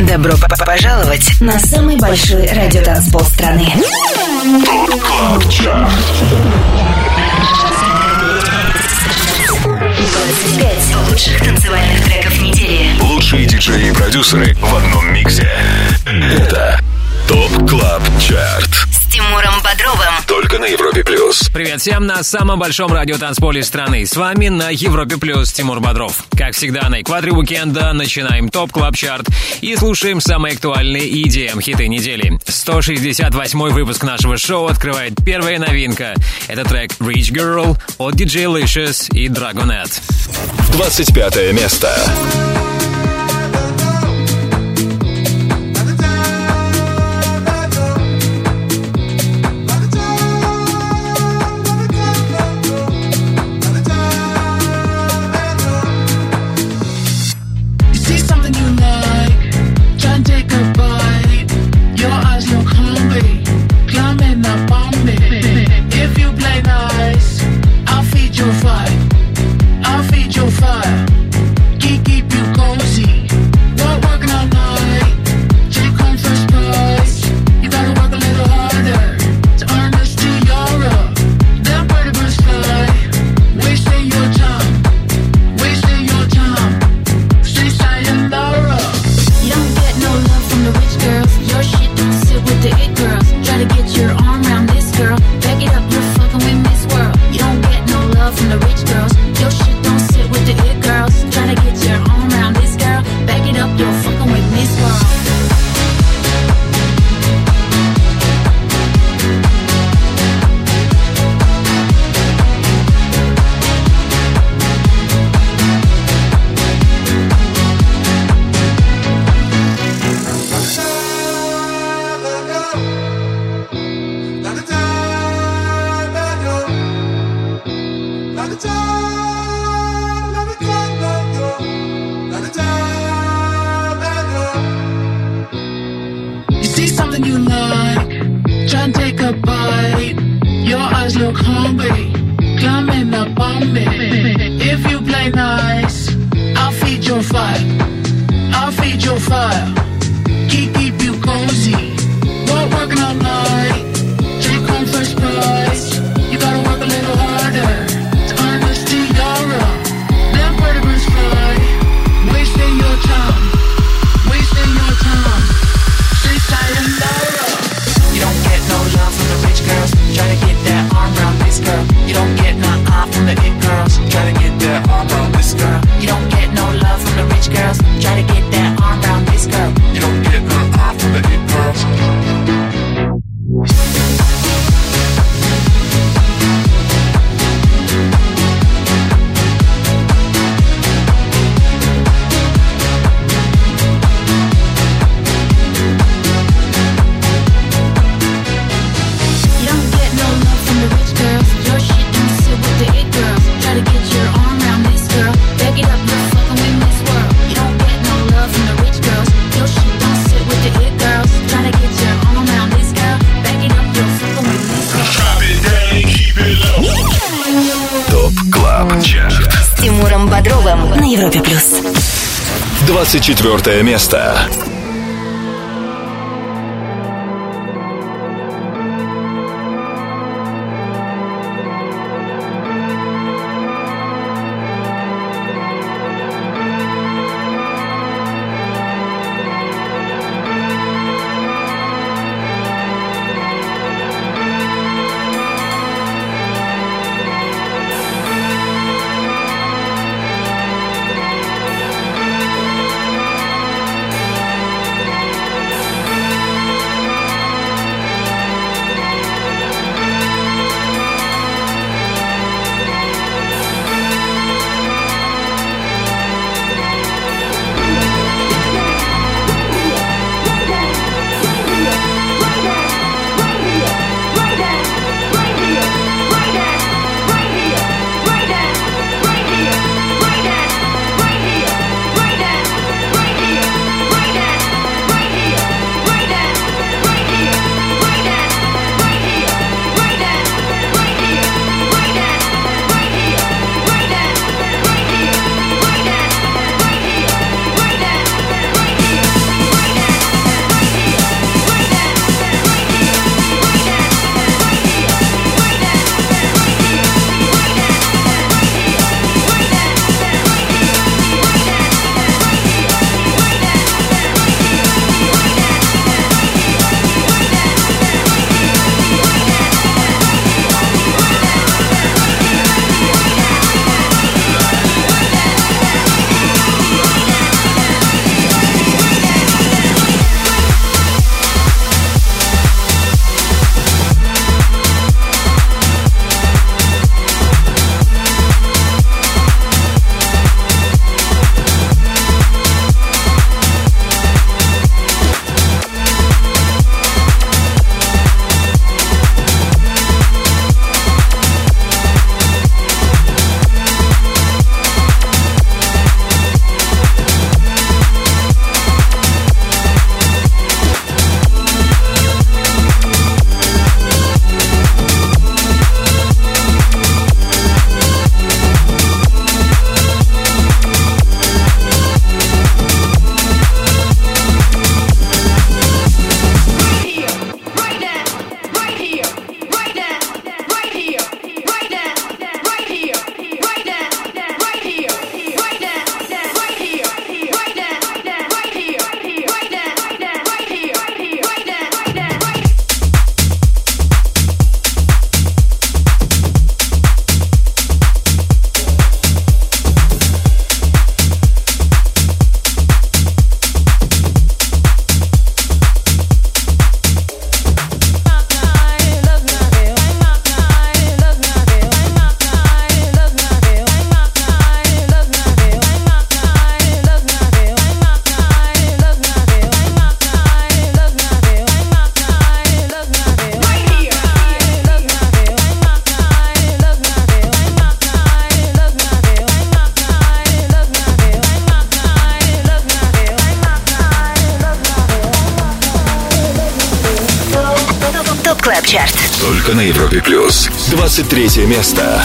Добро пожаловать на самый большой радиотанцпол страны. КЛАБ лучших танцевальных треков недели. Лучшие диджеи и продюсеры в одном миксе. Это ТОП КЛАБ ЧАРТ Тимуром Бодровым. Только на Европе плюс. Привет всем на самом большом радиотанцполе страны. С вами на Европе плюс Тимур Бодров. Как всегда, на экваторе уикенда начинаем топ клаб чарт и слушаем самые актуальные EDM хиты недели. 168 выпуск нашего шоу открывает первая новинка. Это трек Rich Girl от DJ Licious и Dragonet. 25 место. на 24 место. Место.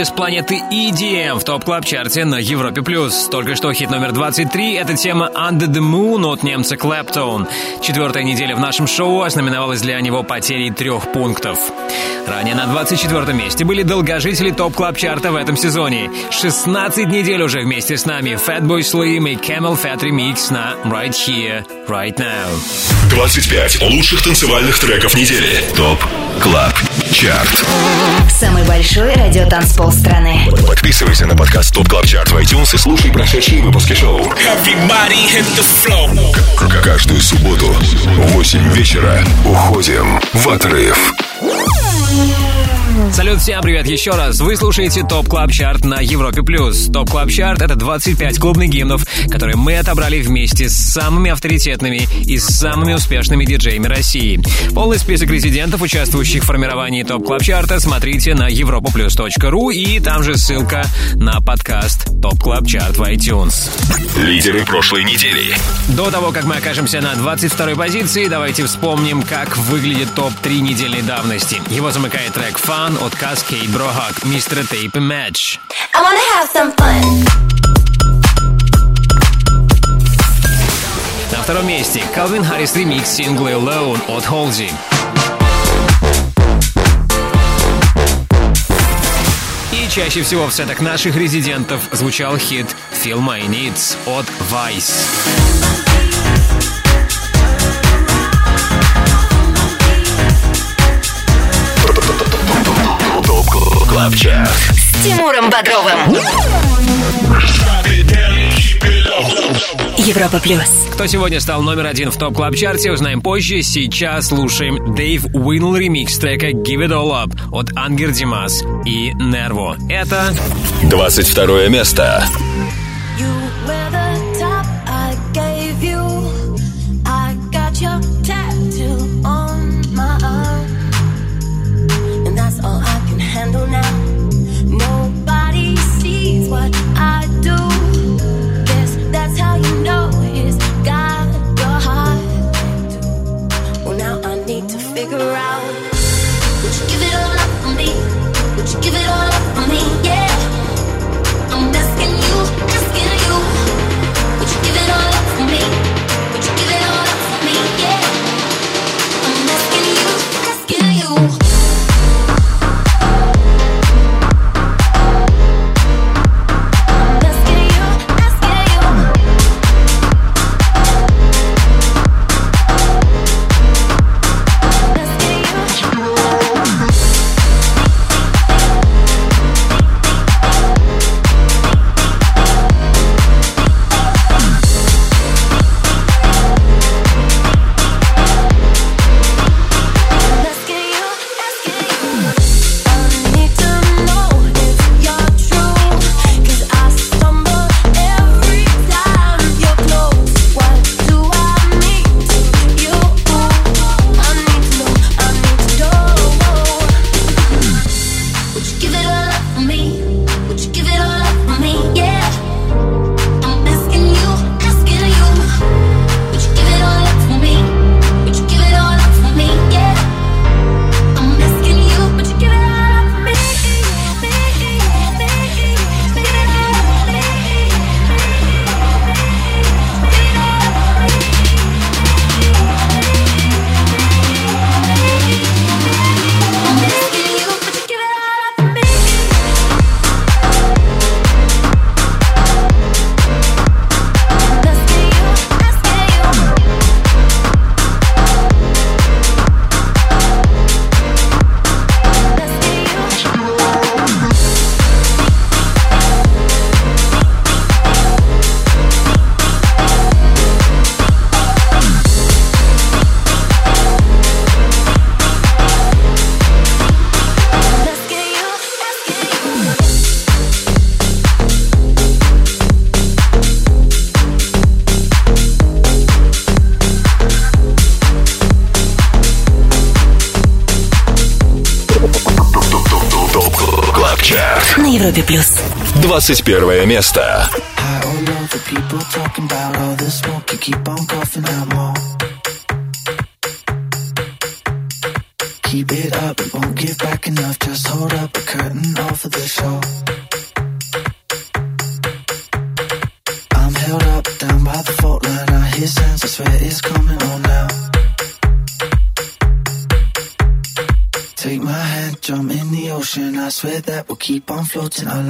Лучшее с планеты EDM в топ клаб чарте на Европе+. плюс. Только что хит номер 23 — это тема Under the Moon от немца Clapton. Четвертая неделя в нашем шоу ознаменовалась для него потерей трех пунктов. Ранее на 24 месте были долгожители топ клаб чарта в этом сезоне. 16 недель уже вместе с нами Fatboy Slim и Camel Fat Remix на Right Here, Right Now. 25 лучших танцевальных треков недели. ТОП CLUB CHART Самый большой радиотанцпол страны. Подписывайся на подкаст TOP CLUB CHART в iTunes и слушай прошедшие выпуски шоу. Каждую субботу в 8 вечера уходим в отрыв. Салют, всем привет еще раз. Вы слушаете TOP Club Chart на Европе+. плюс. TOP Club Chart — это 25 клубных гимнов, которые мы отобрали вместе с самыми авторитетными и самыми успешными диджеями России. Полный список резидентов, участвующих в формировании TOP Club Chart а, смотрите на europaplus.ru и там же ссылка на подкаст TOP Club Chart в iTunes. Лидеры прошлой недели. До того, как мы окажемся на 22 позиции, давайте вспомним, как выглядит ТОП-3 недельной давности. Его замыкает трек «Fun» от Kaskade, Brohug, Mr. Tape, Madge. I wanna have some fun. На втором месте Calvin Harris ремикс сингла Alone от Halsey. И чаще всего в сетах наших резидентов звучал хит Feel My Needs от Vice. Club С Тимуром Бодровым. Европа плюс. Кто сегодня стал номер один в топ клаб чарте, узнаем позже. Сейчас слушаем Дэйв Уинл ремикс трека Give It All Up от Ангер Димас и Нерво. Это 22 место. 21 место. Keep it up, it won't give back enough. Just hold up a curtain off of the show. I'm held up down by the fault line. I hear sounds, I swear it's coming on now. Take my hand, jump in the ocean. I swear that we'll keep on floating along.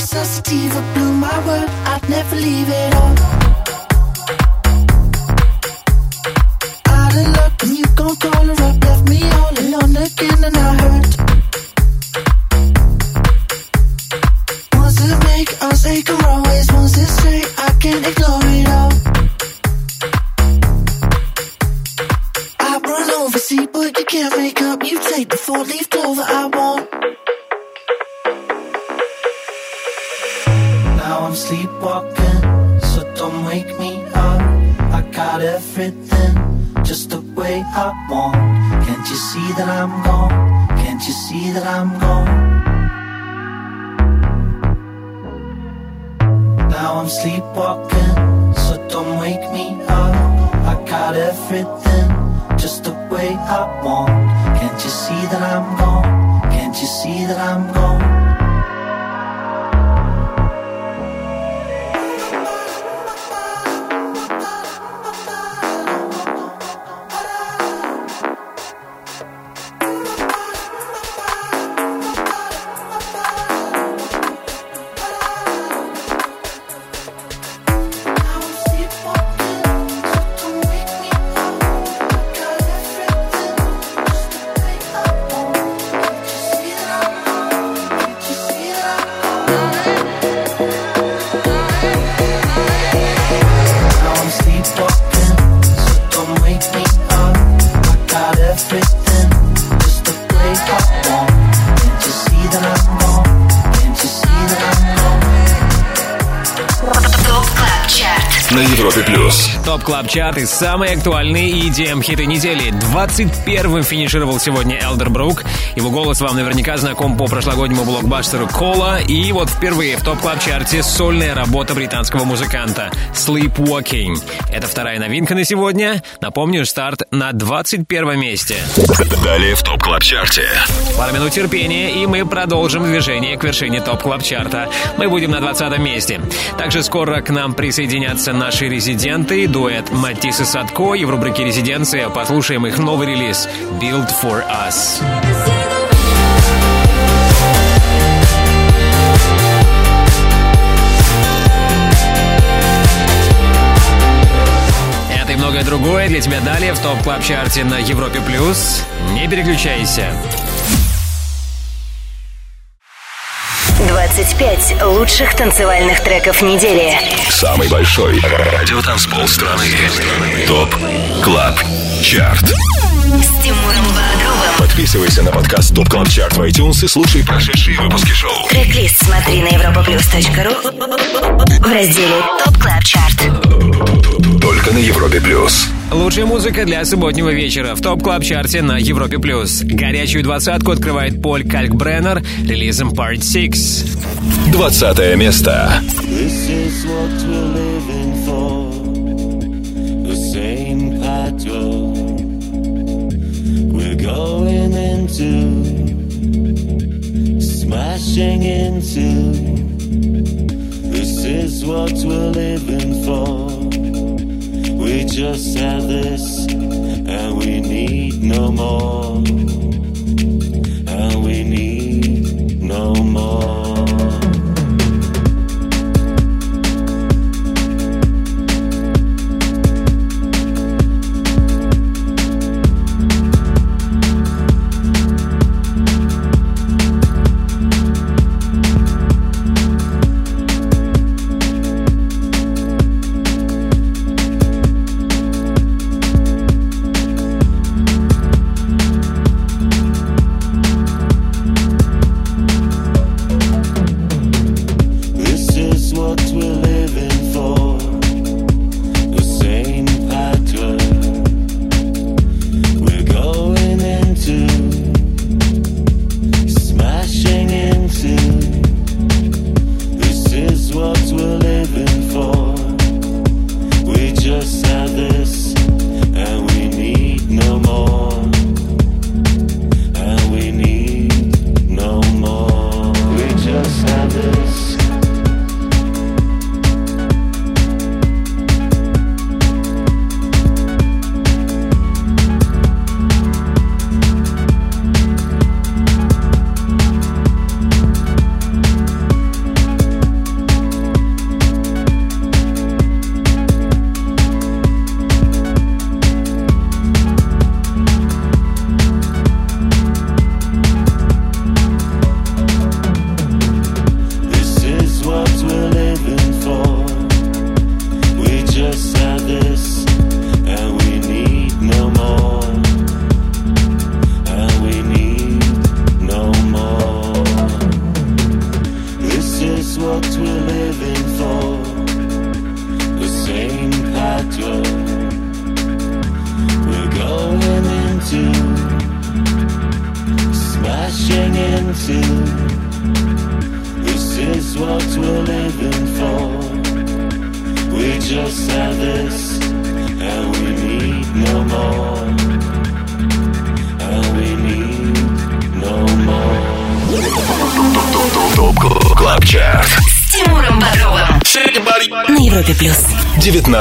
she's sensitive, blew my word. I'd never leave it all. Chart и самые актуальные EDM хиты недели. 21-м финишировал сегодня Elderbrook. Его голос вам наверняка знаком по прошлогоднему блокбастеру Cola. И вот впервые в Top Club Chart е сольная работа британского музыканта Sleepwalking. Это вторая новинка на сегодня. Напомню, старт на 21 месте. Далее в TOP Club Chart е. Пару минут терпения, и мы продолжим движение к вершине TOP Club Chart а. Мы будем на 20 месте. Также скоро к нам присоединятся наши резиденты, дуэт Матис и Садко, и в рубрике «Резиденция» послушаем их новый релиз «Built for Us». Многое другое для тебя далее в TOP Club Chart е на Европе+. плюс. Не переключайся. 25 лучших танцевальных треков недели. Самый большой радиотанцпол страны. TOP Club Chart. С Тимуром Бодровым. Подписывайся на подкаст TOP Club Chart в iTunes и слушай прошедшие выпуски шоу. Трек-лист смотри на europaplus.ru в разделе TOP Club Chart. Только на Европе плюс. Лучшая музыка для субботнего вечера в Top Club Chart е на Европе+. плюс. Горячую двадцатку открывает Paul Kalkbrenner релизом Part 6. Двадцатое место. This is what we're living for. The same pattern we're going into, smashing into. This is what we're living for. We just have this, and we need no more. And we need no more.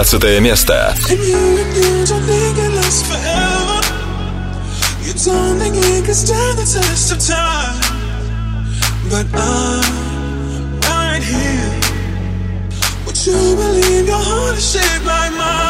15 место. But I'm right here. Would you believe your heart is shaped like mine?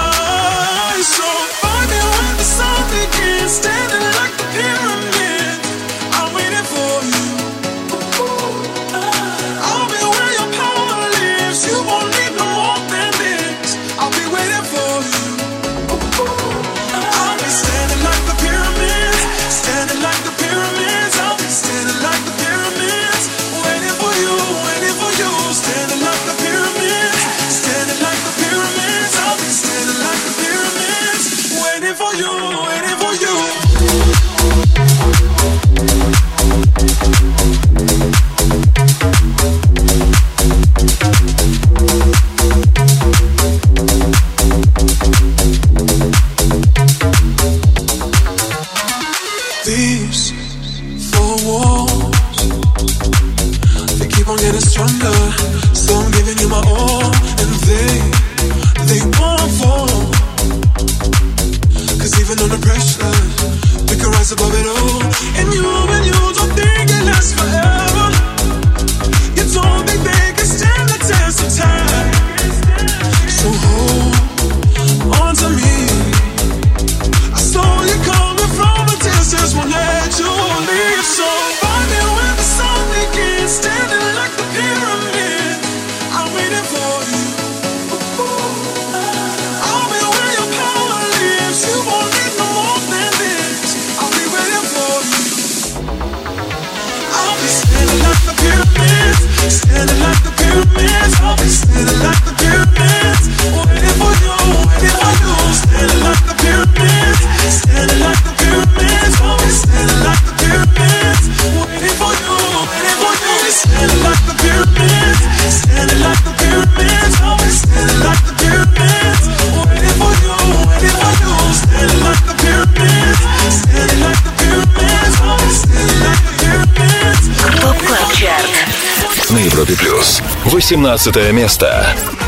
Европе плюс. 18 место.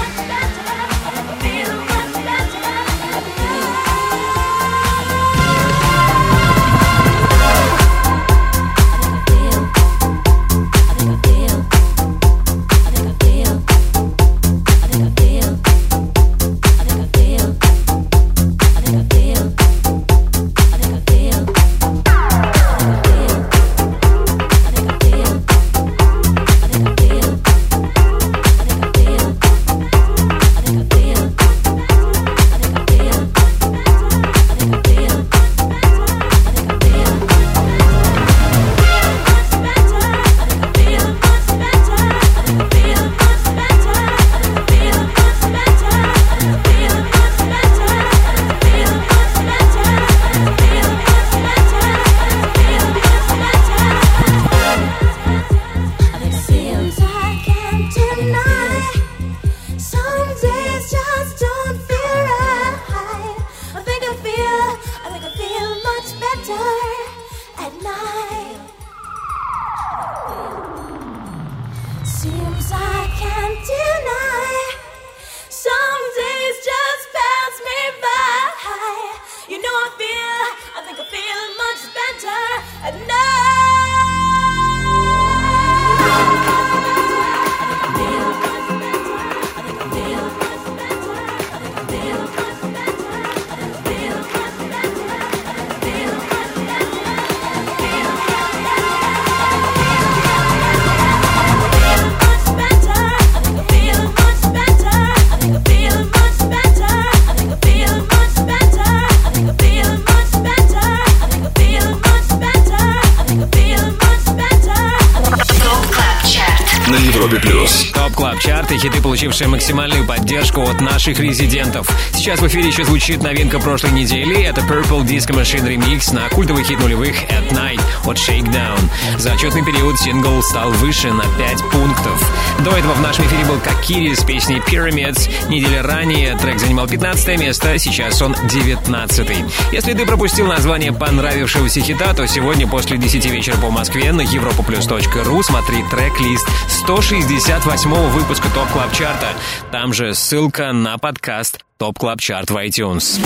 Получившие максимальную поддержку от наших резидентов. Сейчас в эфире еще звучит новинка прошлой недели. Это Purple Disco Machine Remix на культовый хит нулевых At Night от Shakedown. За отчетный период сингл стал выше на 5 пунктов. До этого в нашем эфире был Кокири с песней Pyramids. Неделя ранее трек занимал 15 место, сейчас он 19 Если ты пропустил название понравившегося хита, то сегодня после 10 вечера по Москве на europoplus.ru смотри трек-лист 168 выпуска TOP Club Chart а. Там же ссылка на подкаст TOP Club Chart в iTunes.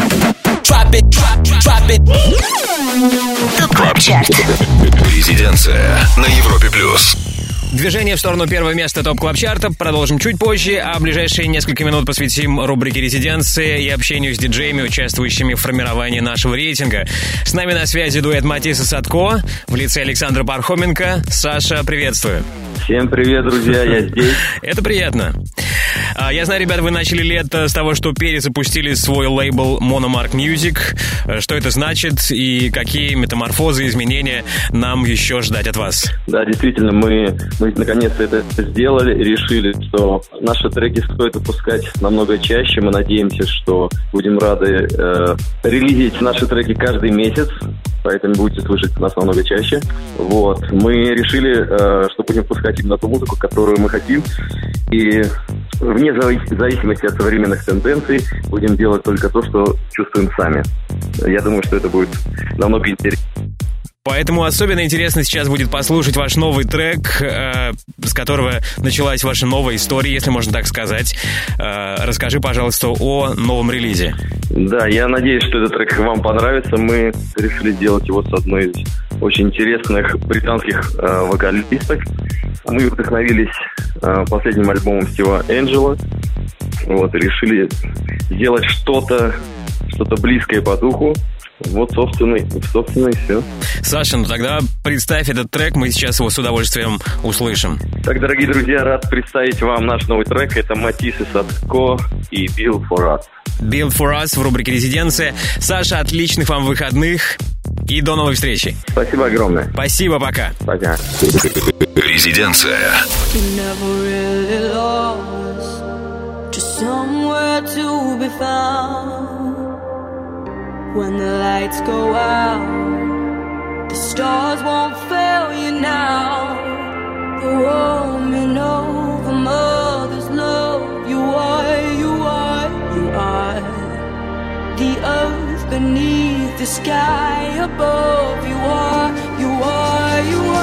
TOP Club Chart. Резиденция на Европе плюс. Движение в сторону первого места TOP Club Chart а продолжим чуть позже, а ближайшие несколько минут посвятим рубрике «Резиденция» и общению с диджеями, участвующими в формировании нашего рейтинга. С нами на связи дуэт Matisse Sadko в лице Александра Пархоменко. Саша, приветствую. Всем привет, друзья, я здесь. Это приятно. А, Я знаю, ребята, вы начали лето с того, что перезапустили свой лейбл Monomark Music. Э, Что это значит и какие метаморфозы, изменения нам еще ждать от вас? Да, действительно, мы, мы наконец-то это сделали и решили, что наши треки стоит выпускать намного чаще. Мы надеемся, что будем рады э, релизить наши треки каждый месяц, поэтому будете слышать нас намного чаще. Вот. Мы решили, э, что будем выпускать именно ту музыку, которую мы хотим. И вне зави- зависимости от современных тенденций будем делать только то, что чувствуем сами. Я думаю, что это будет намного интереснее. Поэтому особенно интересно сейчас будет послушать ваш новый трек, э, с которого началась ваша новая история, если можно так сказать. Э, расскажи, пожалуйста, о новом релизе. Да, я надеюсь, что этот трек вам понравится. Мы решили сделать его с одной из очень интересных британских э, вокалисток. Мы вдохновились э, последним альбомом Стива Энджела. Вот, решили сделать что-то, что-то близкое по духу. Вот, собственно, собственно, и все. Саша, ну тогда представь этот трек, мы сейчас его с удовольствием услышим. Так, дорогие друзья, рад представить вам наш новый трек. Это Матис и Садко и Bill for Us. Build for Us в рубрике «Резиденция». Саша, отличных вам выходных и до новой встречи. Спасибо огромное. Спасибо, пока. Пока. Резиденция. Somewhere to be found. When the lights go out, the stars won't fail you now. The woman a mother's love, you are, you are, you are. The earth beneath the sky above, you are, you are, you are.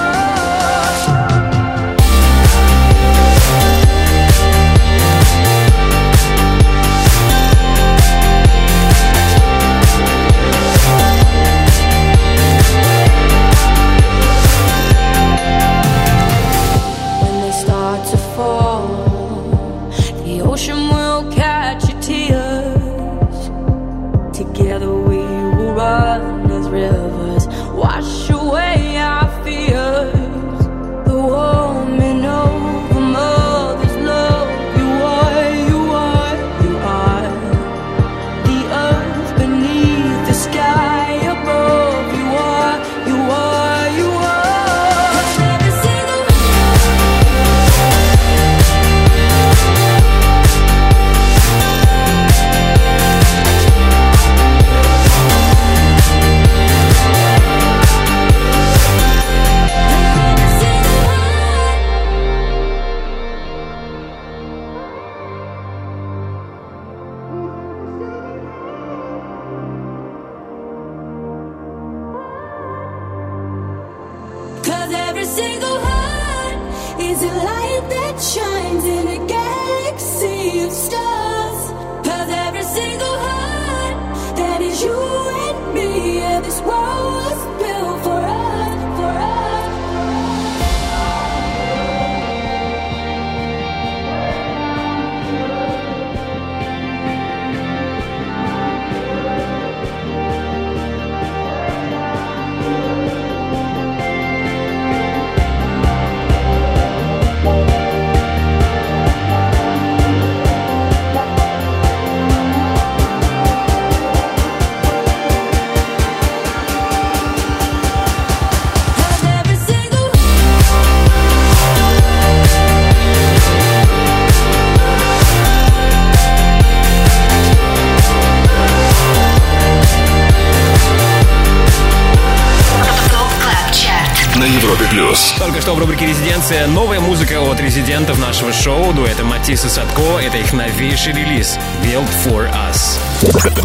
Что в рубрике «Резиденция» новая музыка от резидентов нашего шоу, дуэта Matisse & Sadko. Это их новейший релиз «Built for Us».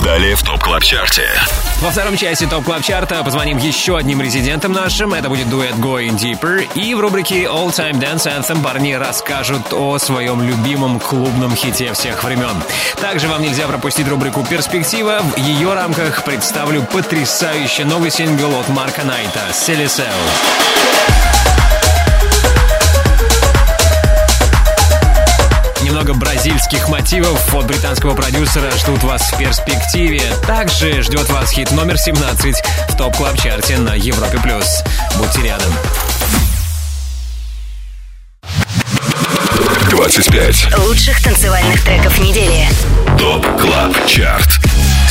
Далее в Top Club Chart е. Во втором части Top Club Chart а позвоним еще одним резидентам нашим. Это будет дуэт Going Deeper. И в рубрике All Time Dance Anthem парни расскажут о своем любимом клубном хите всех времен. Также вам нельзя пропустить рубрику «Перспектива». В ее рамках представлю потрясающий новый сингл от Марка Найта «Silly Cell». Немного бразильских мотивов от британского продюсера ждут вас в перспективе. Также ждет вас хит номер 17 в Top Club Chart е на Европе+. плюс. Будьте рядом. 25. Лучших танцевальных треков недели. Top Club Chart.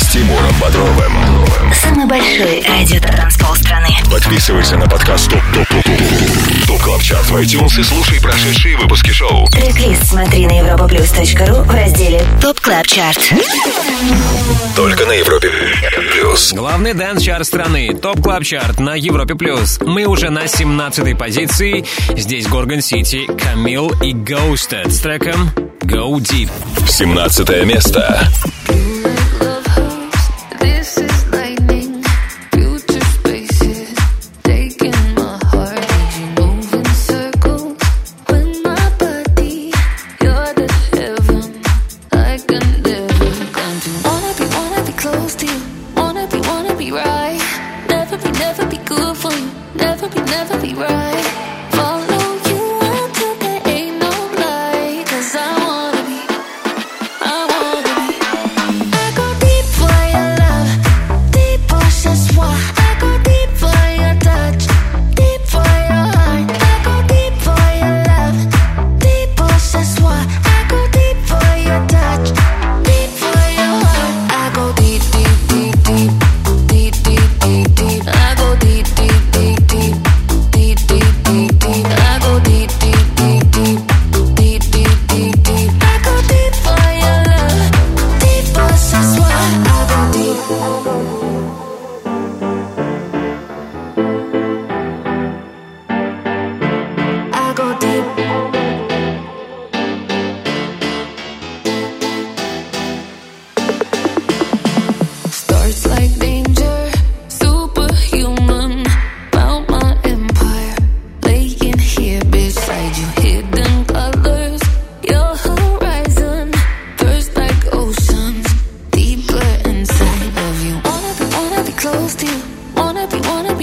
С Тимуром Бодровым. Самый большой радиотанцпол страны. Подписывайся на подкаст Top Top Top Top Top Club Chart в iTunes и слушай прошедшие выпуски шоу. Трек-лист смотри на europaplus.ru в разделе Top Club Chart. Только на Европе плюс. Главный дэнс-чарт страны, Top Club Chart на Европе+. плюс. Мы уже на 17-й позиции. Здесь Gorgon City, Kamille и Ghosted с треком Go Deep. 17 место.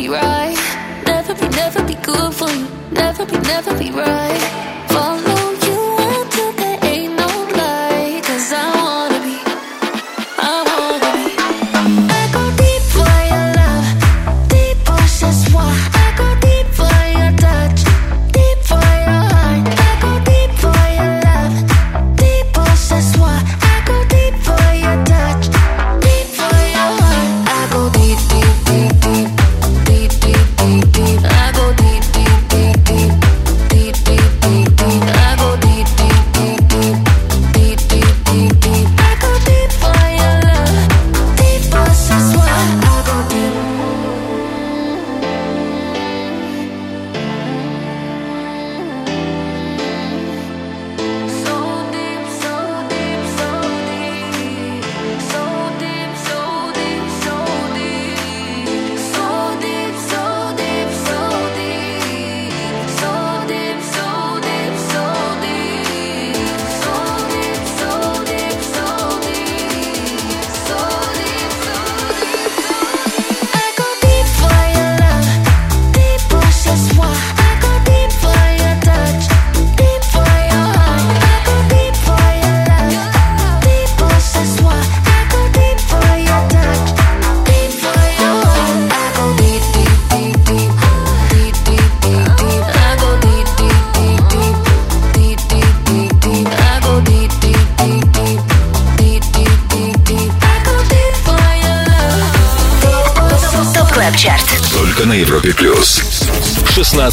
right. Never be, never be good for you. Never be, never be right.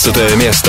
16 место.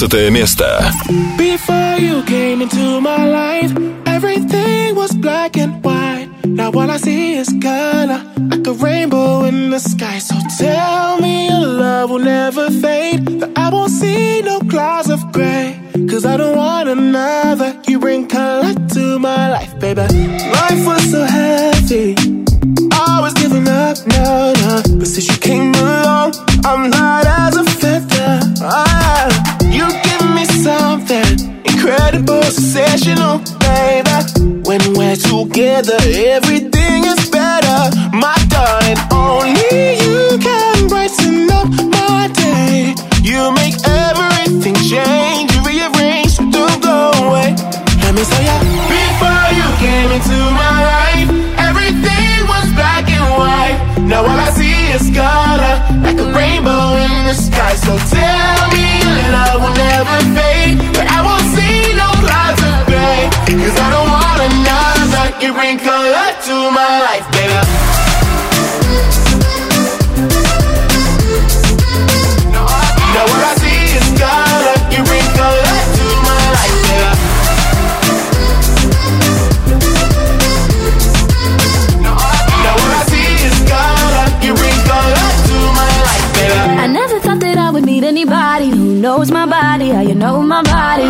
15 место. Anybody who knows my body, how you know my body.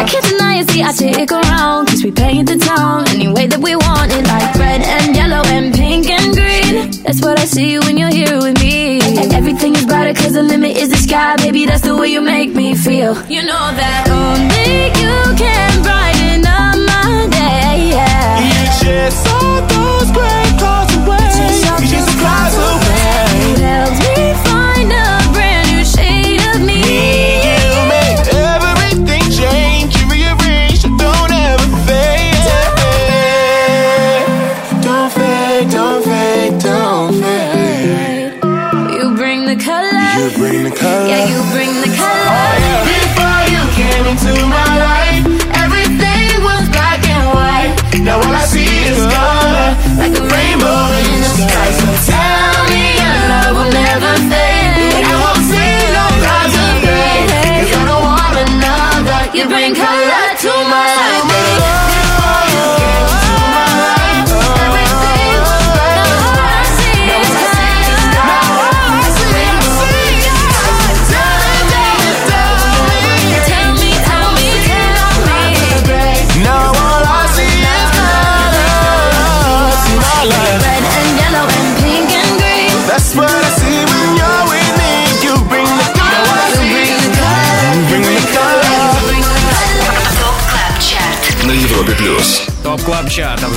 I can't deny it, see, I stick around, cause we paint the town any way that we want it, like red and yellow and pink and green. That's what I see when you're here with me. And everything is brighter, cause the limit is the sky, baby, that's the way you make me feel. You know that only you can brighten up my day, yeah. You chase all those gray clouds away. You chase the clouds away.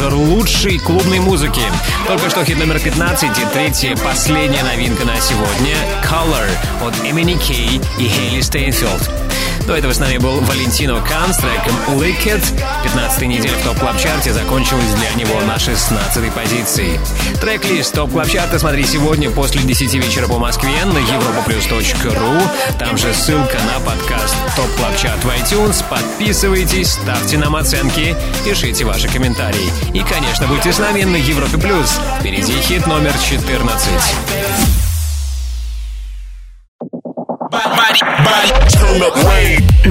Обзор лучшей клубной музыки. Только что хит номер 15 и третья, последняя новинка на сегодня. Color от MNEK и Хейли Стейнфилд. До этого с нами был Valentino Khan с треком Lick It. 15 неделя в Top Club Chart е закончилась для него на 16 позиции. Трек-лист Top Club Chart а смотри сегодня после 10 вечера по Москве на europaplus.ru. Там же ссылка на подкаст Top Club Chart в iTunes. Подписывайтесь, ставьте нам оценки, пишите ваши комментарии. И, конечно, будьте с нами на Европе Плюс. Впереди хит номер 14.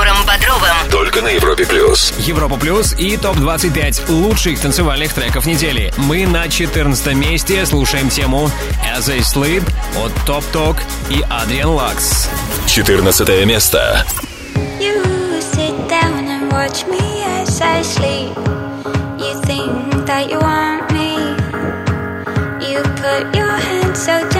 Тимуром Бодровым. Только на Европе плюс. Европа Плюс и ТОП-25 лучших танцевальных треков недели. Мы на 14 месте слушаем тему As I Sleep от Tobtok и Adrian Lux. 14 место. You sit down and watch me as I sleep. You think that you want me. You put your hand so gently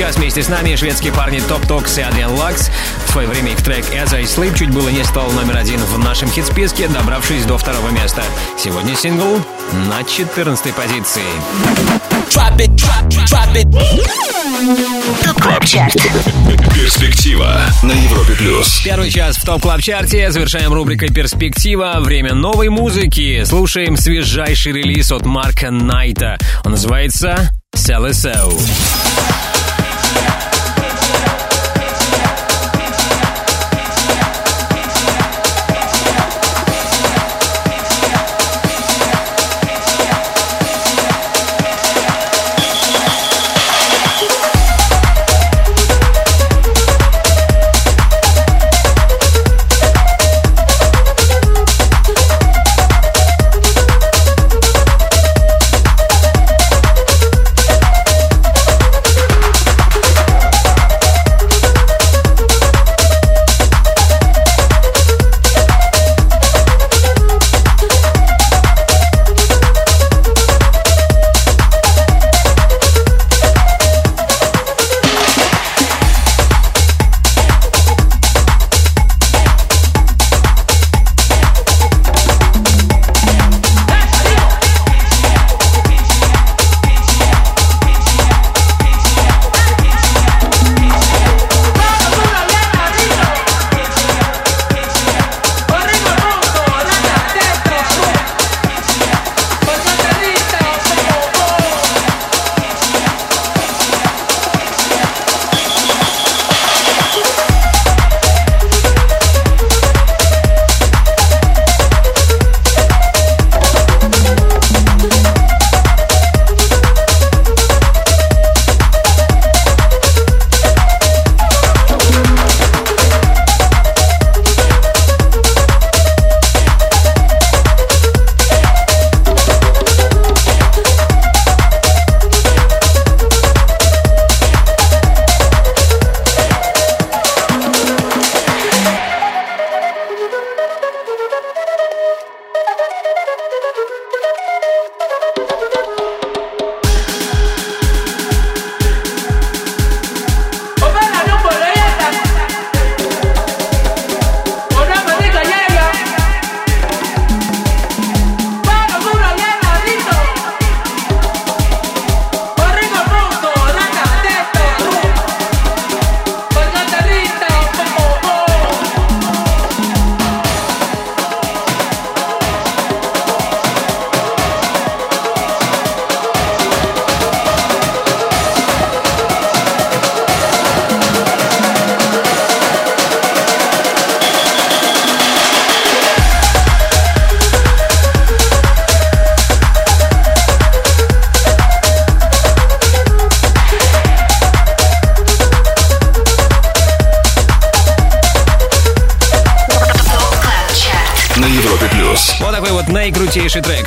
Сейчас вместе с нами шведские парни Tobtok и Adrian Lux. В свое время их трек As I Sleep чуть было не стал номер один в нашем хит-списке, добравшись до второго места. Сегодня сингл на 14 позиции. Drop it, drop, drop it. Top Club Chart. Перспектива на Европе Плюс. Первый час в Top Club Chart е. Завершаем рубрикой «Перспектива». Время новой музыки. Слушаем свежайший релиз от Марка Найта. Он называется Celeso.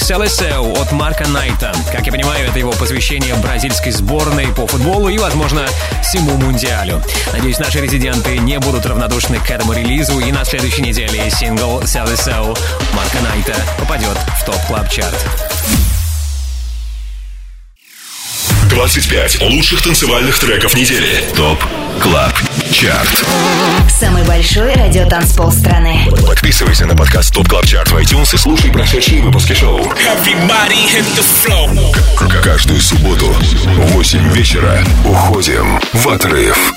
«Селесеу» от Марка Найта. Как я понимаю, это его посвящение бразильской сборной по футболу и, возможно, всему мундиалю. Надеюсь, наши резиденты не будут равнодушны к этому релизу, и на следующей неделе сингл «Селесеу» Марка Найта попадет в топ клаб чарт 25 лучших танцевальных треков недели. ТОП КЛАБ Чарт. Самый большой радиотанцпол страны. Подписывайся на подкаст Top Club Chart в iTunes и слушай прошедшие выпуски шоу. Everybody hit the floor. Каждую субботу в 8 вечера уходим в отрыв.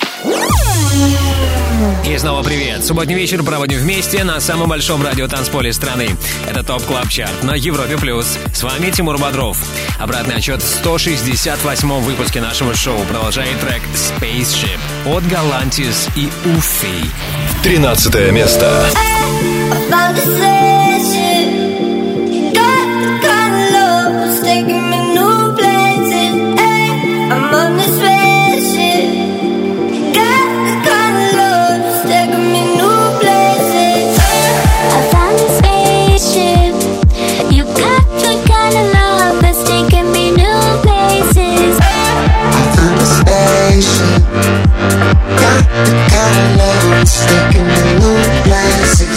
И снова привет. Субботний вечер проводим вместе на самом большом радиотанцполе страны. Это Top Club Chart на Европе+. плюс. С вами Тимур Бодров. Обратный отсчет в 168-м выпуске нашего шоу продолжает трек Spaceship от Galantis и Уфи. 13 место. I'm on this way. Got the kind of love stuck in the moonlight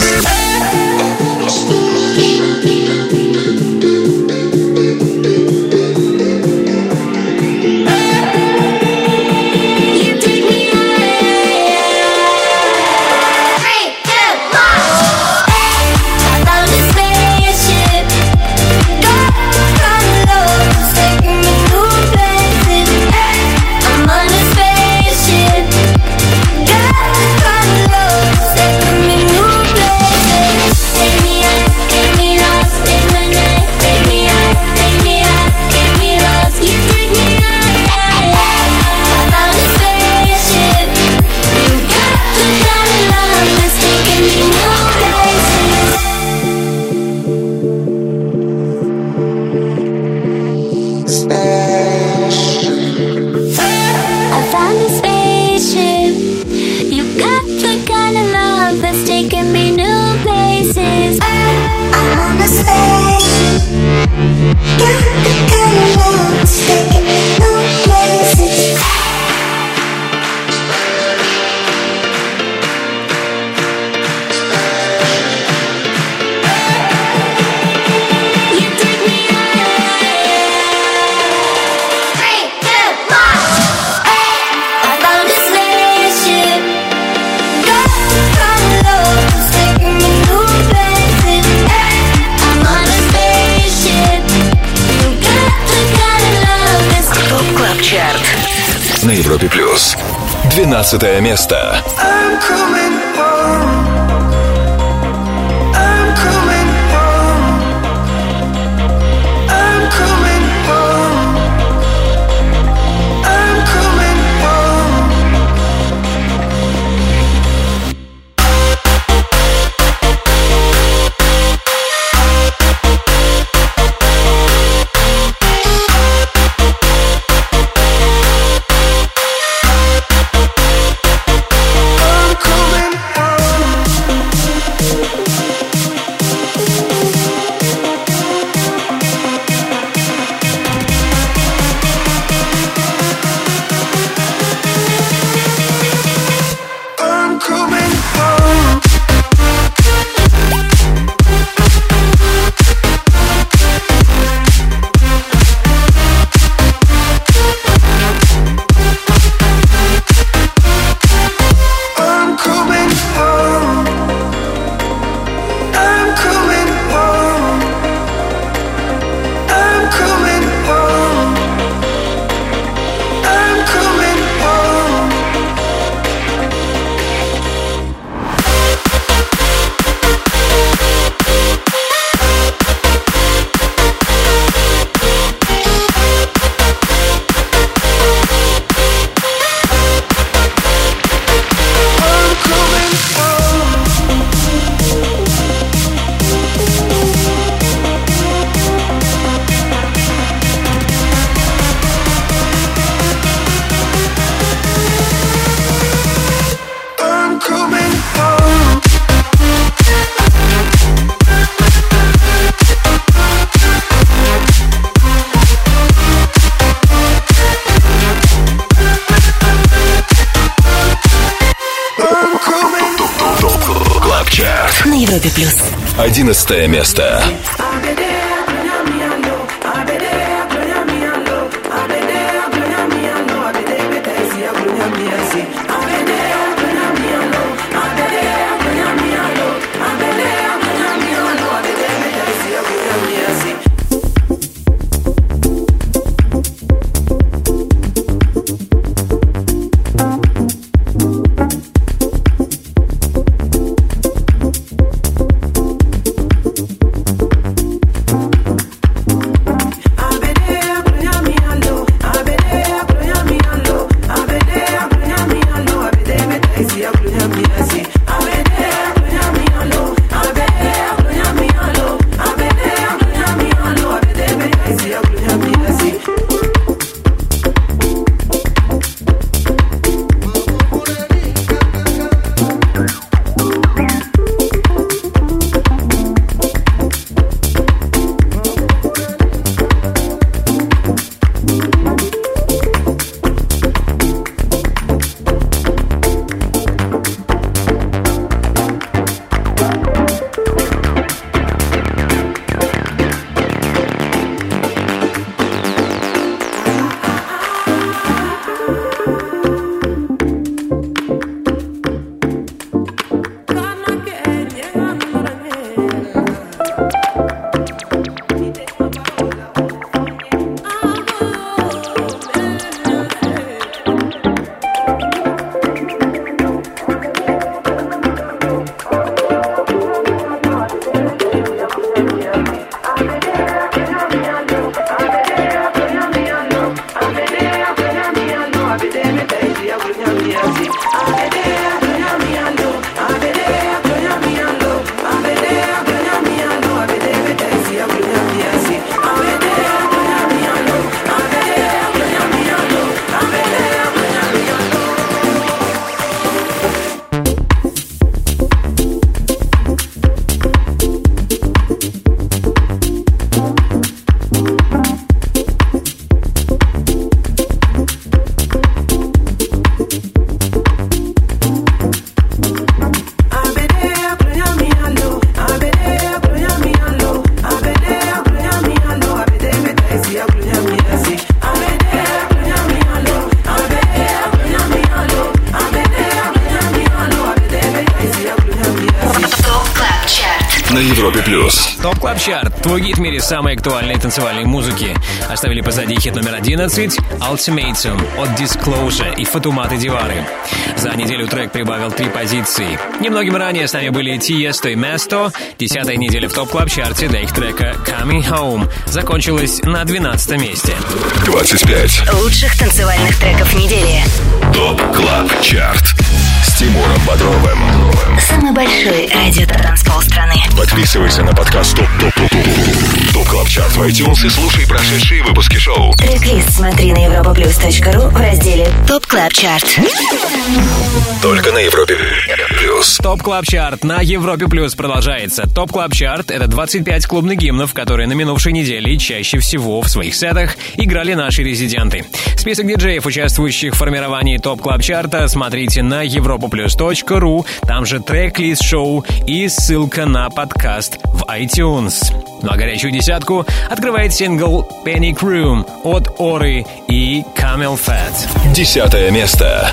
15 место. шестое место. Твой гид в мире самой актуальной танцевальной музыки. Оставили позади хит номер 11 Ultimatum от Disclosure и Фатуматы Диавары. За неделю трек прибавил три позиции. Немногим ранее с нами были Tiësto и Mesto. Десятая неделя в Top Club Chart е для их трека Coming Home закончилась на 12 месте. 25. Лучших танцевальных треков недели. Top Club Chart С Тимуром Бодровым Самый большой радиотанцпол страны. Подписывайся на подкаст Top Top Top Top Top Club Chart в iTunes и слушай прошедшие выпуски шоу Трек-лист смотри на europaplus.ru в разделе Top Club Chart. Только на Европе Плюс Top Club Chart на Европе Плюс продолжается. Топ Клаб Чарт — это 25 клубных гимнов, которые на минувшей неделе чаще всего в своих сетах играли наши резиденты. Список диджеев, участвующих в формировании Top Club Chart а, смотрите на europaplus.ru, там же трек-лист шоу и ссылка на подкаст в iTunes. Ну а горячую десятку открывает сингл Panic Room от Оры и Camel Fat. Десятое место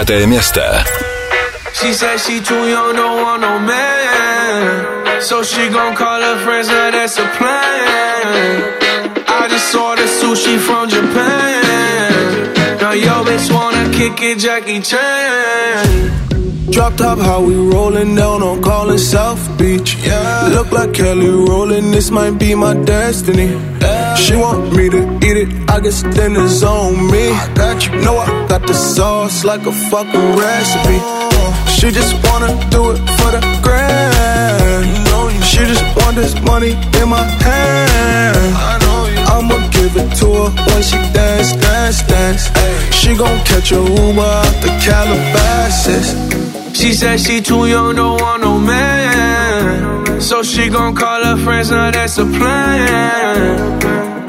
Девятое место. She said she too young, don't want no man. So she gon' call her friends, now that's a plan. I just ordered sushi from Japan. Now yo bitch wanna kick it, Jackie Chan. Drop top, how we rollin' down on callin' South Beach. Yeah. Look like Kelly rollin', this might be my destiny. She want me to I then it's on me. I got you, know I got the sauce like a fucking recipe. She just wanna do it for the grand. She just want this money in my hand. I'm I'ma give it to her when she dance, dance, dance. She gon' catch a Uber out the Calabasas. She said she too young, don't want no man. So she gon' call her friends, now that's a plan.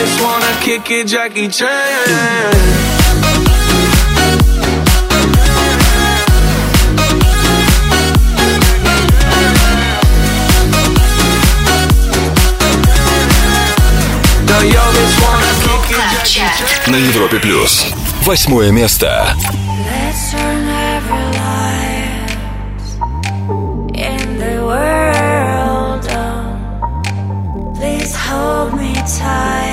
Bitch wanna kick it, Jackie Chan. На Европе плюс. Восьмое место. Let's turn every light in the world on. Please hold me tight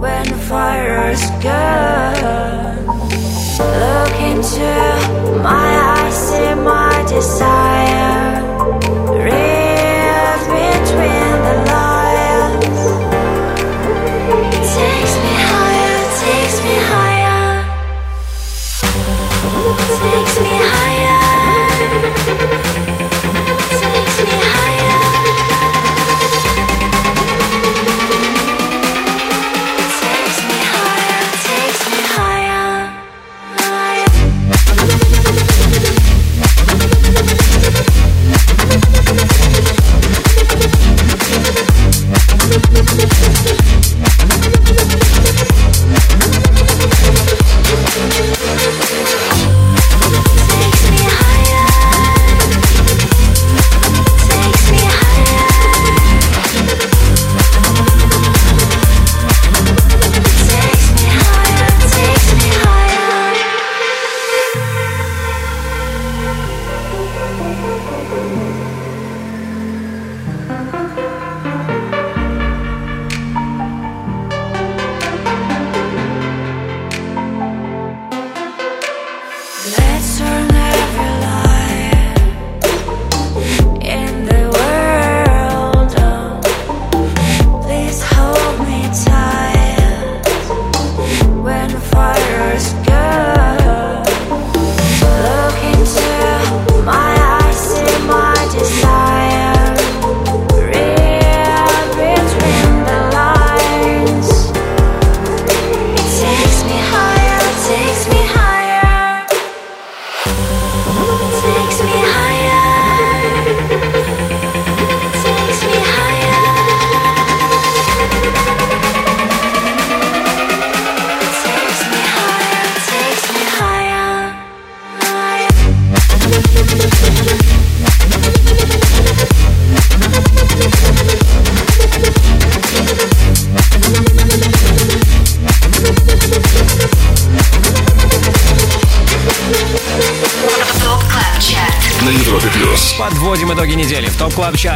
when the fire is gone. Look into my eyes, see my desire.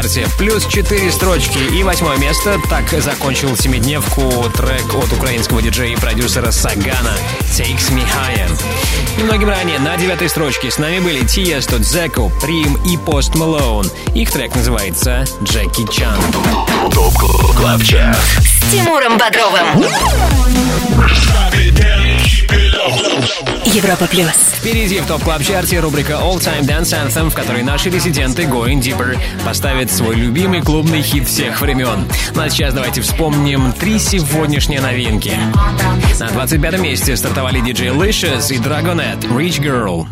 Chart е. Плюс 4 строчки и восьмое место. Так закончил семидневку трек от украинского диджея и продюсера Сагана «Takes Me Higher». Немногим ранее на девятой строчке с нами были Tiësto, Dzeko, Preme и Post Malone. Их трек называется «Jackie Chan». Top Club Chart. С Тимуром Бодровым. Европа плюс. Впереди в Top Club Chart е рубрика All Time Dance Anthem, в которой наши резиденты Going Deeper поставят свой любимый клубный хит всех времен. Ну а сейчас давайте вспомним три сегодняшние новинки. На 25 месте стартовали диджей Licious и Dragonet Rich Girl.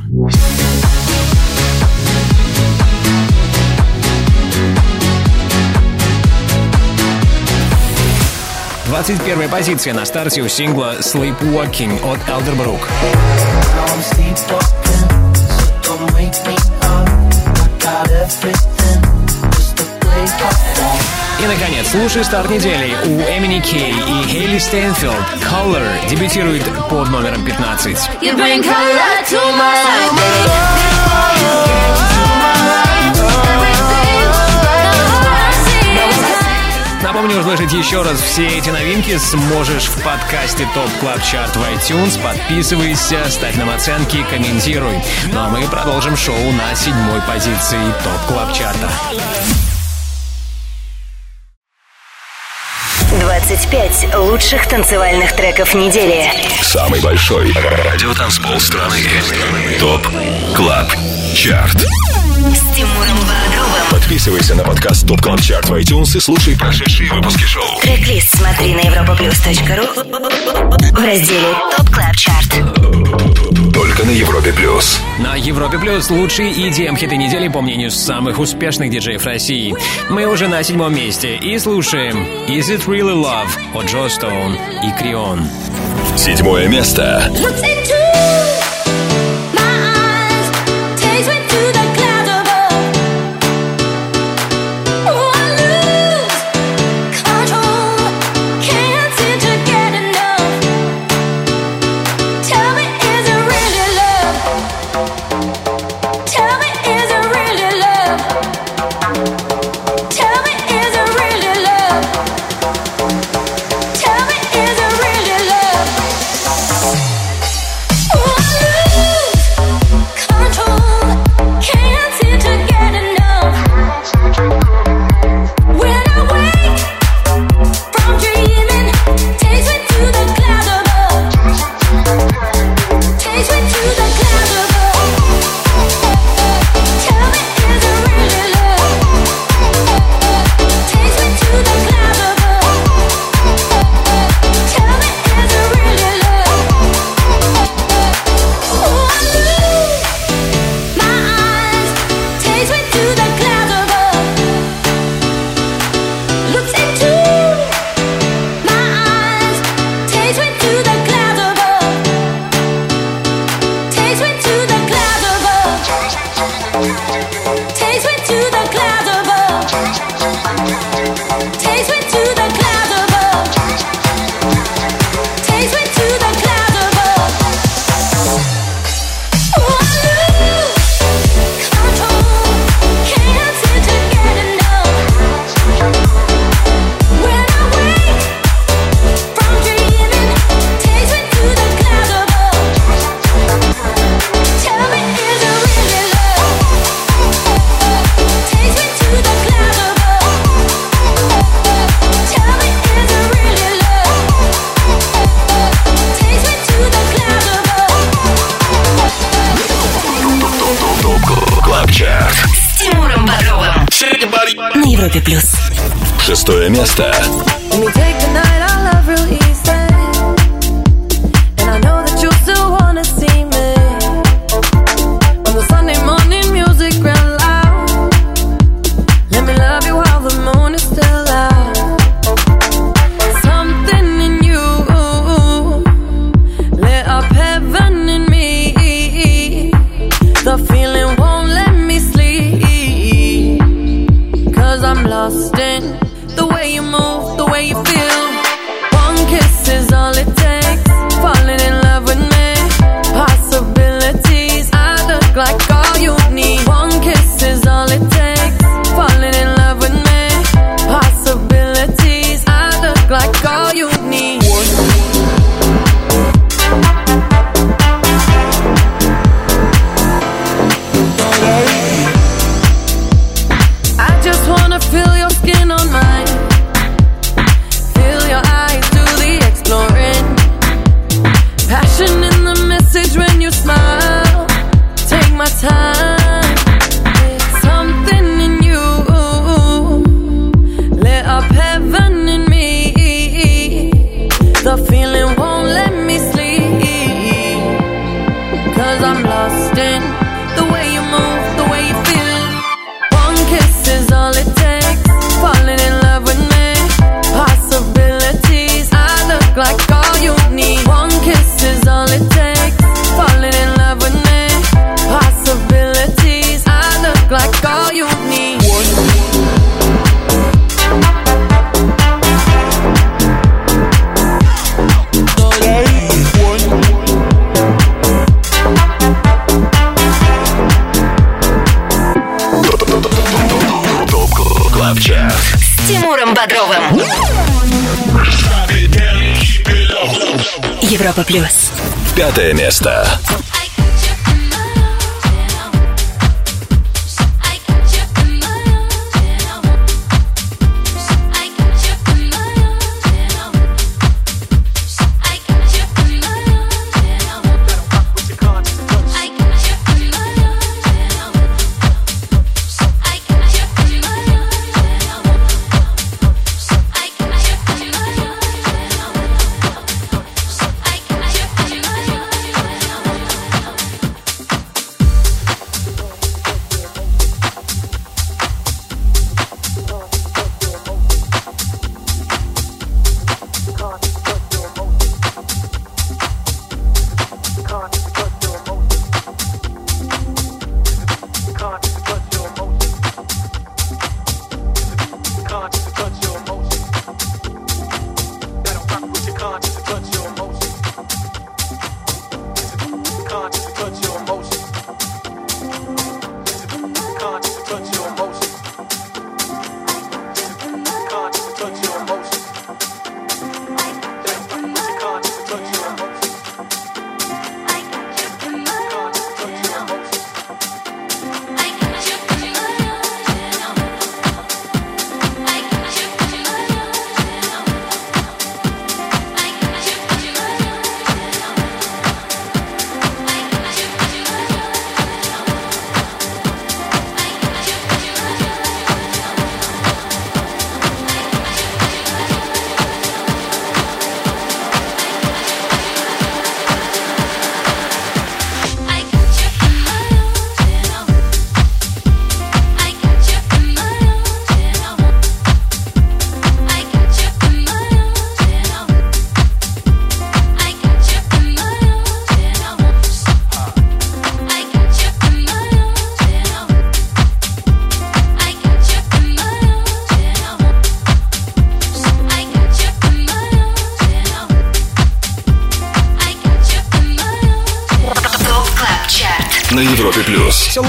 21 позиция на старте у сингла Sleepwalking от Elderbrook. И, наконец, лучший старт недели у MNEK и Хейли Стэнфилд «Color» дебютирует под номером 15. You bring color to my life, Напомню, услышать еще раз все эти новинки сможешь в подкасте Top Club Chart в iTunes. Подписывайся, ставь нам оценки, комментируй. Ну а мы продолжим шоу на седьмой позиции Top Club Chart а. 25 лучших танцевальных треков недели. Самый большой радиотанцпол страны. Top Club Chart. С Тимуром Бодровым. Подписывайся на подкаст Top Club Chart в iTunes и слушай прошедшие выпуски шоу. Трек-лист смотри на europaplus.ru в разделе Top Club Chart. Только на Европе Плюс. На Европе Плюс лучшие EDM хиты недели по мнению самых успешных диджеев России. Мы уже на седьмом месте и слушаем Is It Really Love от Джо Стоун и Крион. Седьмое место. Looks into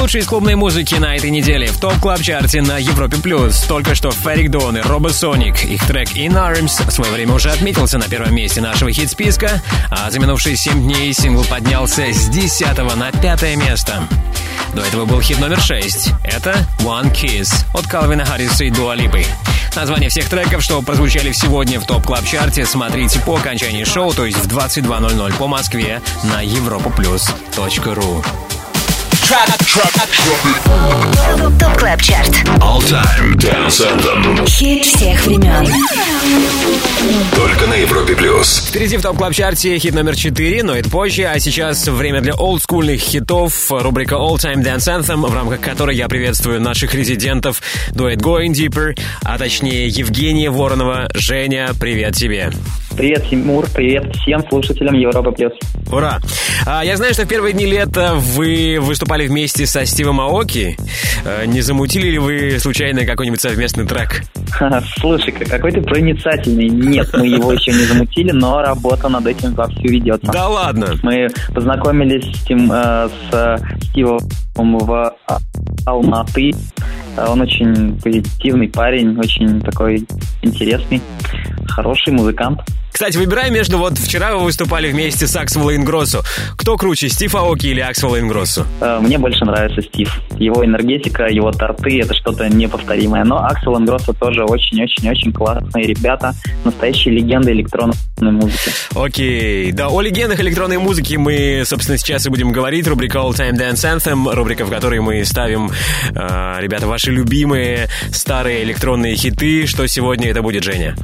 лучшее из клубной музыки на этой неделе в Top Club Chart е на Европе плюс. Только что Ferreck Dawn и Robosonic. Их трек In Arms в свое время уже отметился на первом месте нашего хит-списка, а за минувшие 7 дней сингл поднялся с 10 на 5 место. До этого был хит номер 6. Это One Kiss от Калвина Харриса и Дуа Липы. Название всех треков, что прозвучали сегодня в Top Club Chart е, смотрите по окончании шоу, то есть в 22.00 по Москве на europaplus.ru. Top Club Chart. All Time Dance Anthem. Хит всех времен. Только на Европе плюс. Впереди в Top Club Chart е хит номер 4, но это позже, а сейчас время для олдскульных хитов, рубрика All Time Dance Anthem, в рамках которой я приветствую наших резидентов дуэт Going Deeper, а точнее Евгения Воронова. Женя, привет тебе. Привет, Тимур, привет всем слушателям Европа Плюс. Ура! А, я знаю, что в первые дни лета вы выступали вместе со Стивом Аоки. А, не замутили ли вы случайно какой-нибудь совместный трек? Слушай, какой ты проницательный. Нет, мы его еще не замутили, но работа над этим вовсю ведется. Да ладно? Мы познакомились с, Тим, э, с Стивом в Алматы. Он очень позитивный парень, очень такой интересный, хороший музыкант. Кстати, выбирай между... Вот вчера вы выступали вместе с Аксвелл Ингроссу. Кто круче, Стив Аоки или Аксвелл Ингроссу? Э, Мне больше нравится Стив. Его энергетика, его торты — это что-то неповторимое. Но Аксел Ингроссо тоже очень-очень-очень классные ребята. Настоящие легенды электронной музыки. Окей. Да, о легендах электронной музыки мы, собственно, сейчас и будем говорить. Рубрика All Time Dance Anthem, рубрика, в которой мы ставим, э, ребята, ваши любимые старые электронные хиты. Что сегодня это будет, Женя?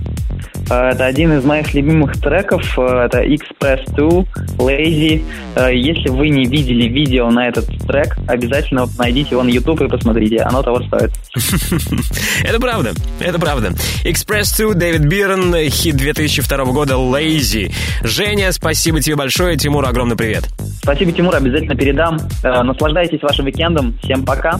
Э, Это один из моих любимых треков. Э, Это Express 2, Lazy. Э, Если вы не видели видео на этот трек, обязательно найдите его на YouTube и посмотрите. Оно того стоит. Это правда, это правда. Express 2, Дэвид Бирн, хит 2002 года Lazy. Женя, спасибо тебе большое. Тимур, огромный привет. Спасибо, Тимур, обязательно передам. Э, Наслаждайтесь вашим уикендом. Всем пока.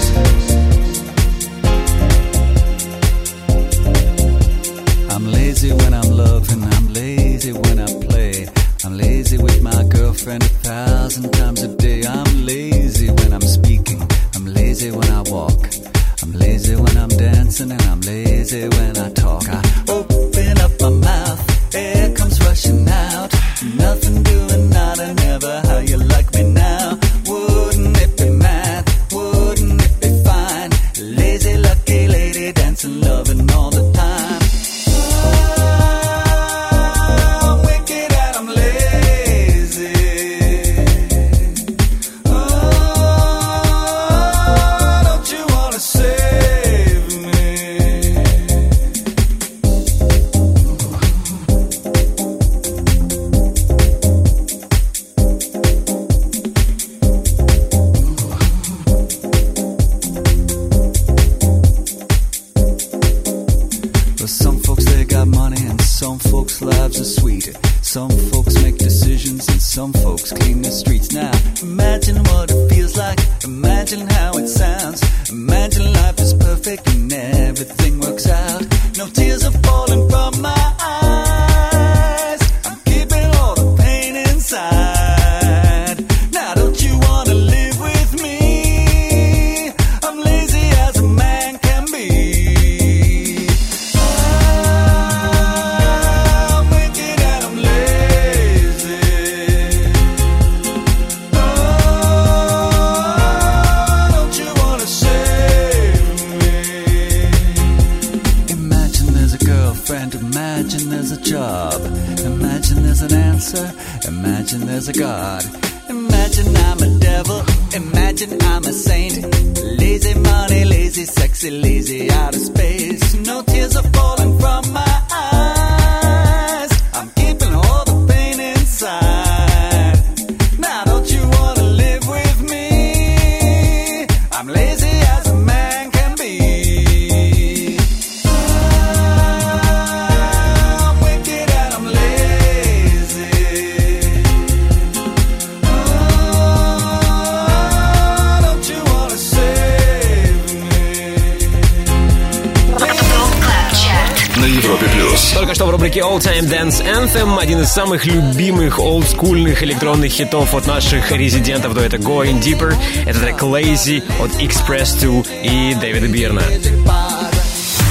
Самых любимых олдскульных электронных хитов от наших резидентов дуэта Going Deeper. Это трек Lazy от Express 2 и Дэвида Бирна.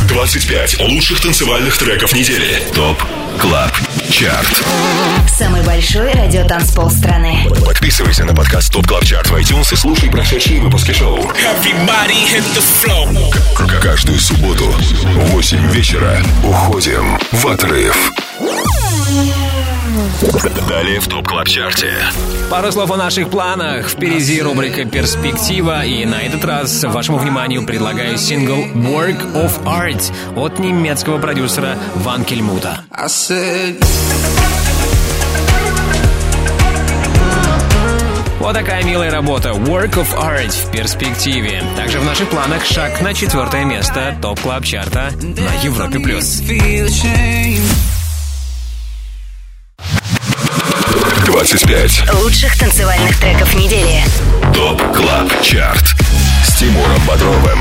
25 лучших танцевальных треков недели. ТОП КЛАБ ЧАРТ. Самый большой радиотанцпол страны. Подписывайся на подкаст ТОП КЛАБ ЧАРТ в iTunes и слушай прошедшие выпуски шоу. К- Каждую субботу в 8 вечера уходим в отрыв. Далее в Top Club Chart е. Пару слов о наших планах. Впереди рубрика «Перспектива». И на этот раз вашему вниманию предлагаю сингл «Work of Art» от немецкого продюсера Ванкельмута. Вот такая милая работа «Work of Art» в перспективе. Также в наших планах шаг на четвертое место Top Club Chart а на Европе+. плюс. 25 Лучших танцевальных треков недели. Top Club Chart с Тимуром Бодровым.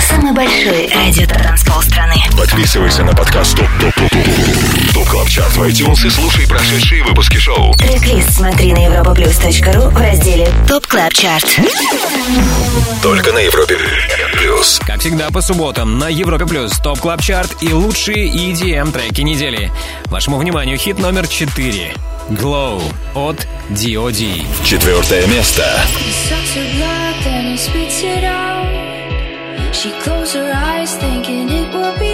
Самый большой радиотанцпол страны. Подписывайся на подкаст Top Top Top Top Top Club Chart в iTunes и слушай прошедшие выпуски шоу. Трек-лист смотри на europaplus.ru в разделе Top Club Chart. Только на Европе Плюс. Как всегда по субботам на Европе Плюс Top Club Chart и лучшие EDM треки недели. Вашему вниманию хит номер 4 «Glow» от D.O.D. Четвертое место. She closed her eyes, thinking it will be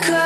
come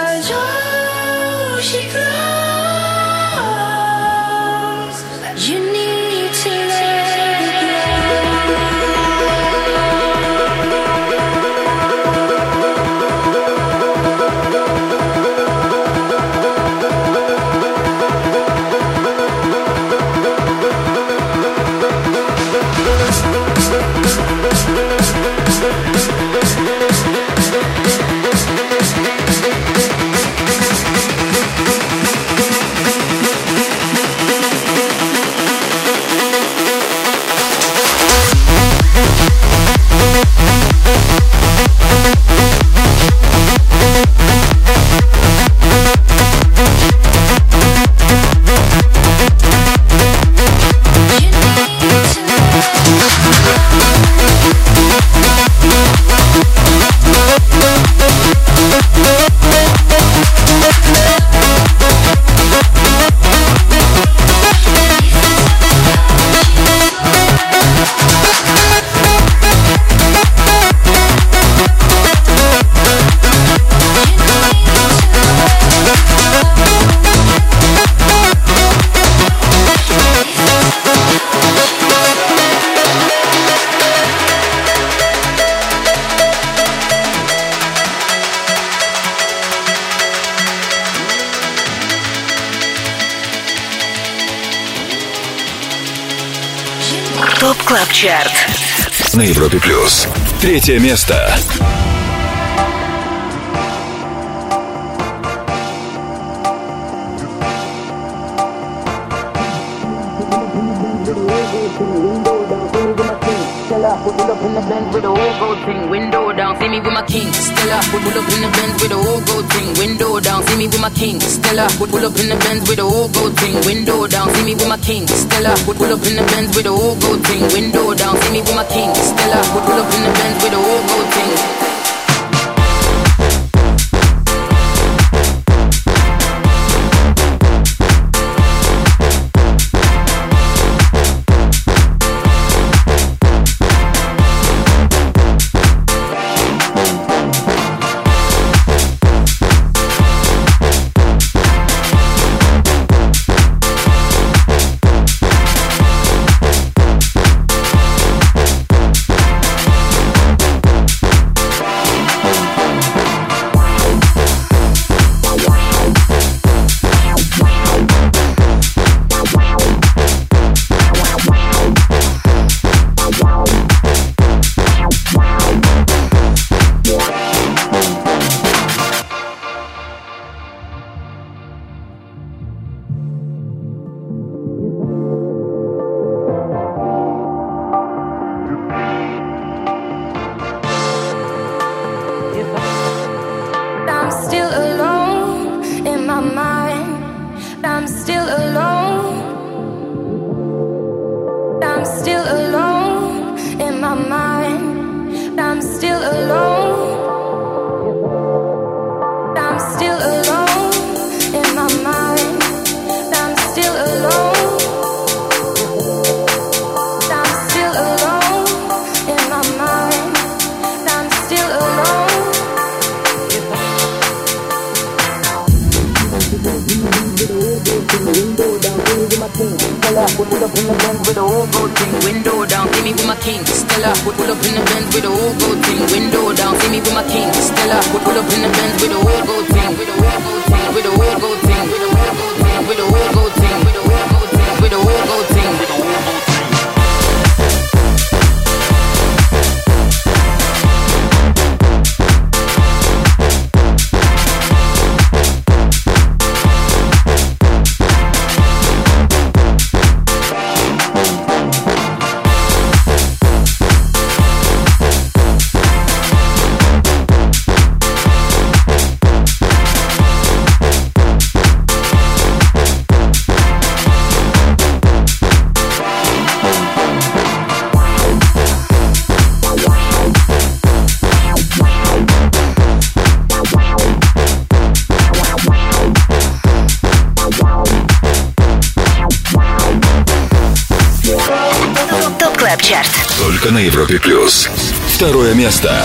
Чарт. На Европе плюс. Третье место. Stella, put it up in the Benz with a whole gold thing. Window down, see me with my king. Stella, put it up in the Benz with a whole gold thing. Window down, see me with my king. Stella, it up in the Benz with a whole gold thing. Window down, see me with my king. Stella, it up in the Benz with a whole gold thing. Window down, see me with my king. Stella, it up in the Benz with a whole gold thing. Put up in the Benz with a whole gold thing. Window down, see me with my king. Stella, it up in the Benz with a whole gold thing. Window down, see me with my king. Stella, put it up in the Benz with a whole gold thing. With a whole gold thing. With a whole gold thing. With a whole gold thing. With a whole gold. Второе место.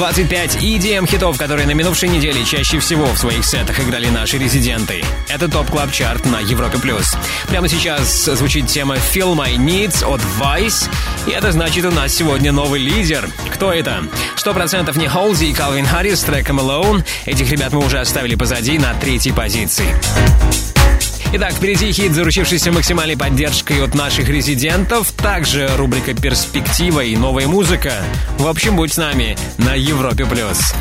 25 EDM хитов, которые на минувшей неделе чаще всего в своих сетах играли наши резиденты. Это Top Club Chart на Европе плюс. Прямо сейчас звучит тема Feel My Needs от Vice. И это значит у нас сегодня новый лидер. Кто это? Сто процентов не Холзи и Калвин Харрис с треком Alone. Этих ребят мы уже оставили позади на третьей позиции. Итак, впереди хит, заручившийся максимальной поддержкой от наших резидентов. Также рубрика «Перспектива» и новая музыка. В общем, будь с нами на Европе+. плюс.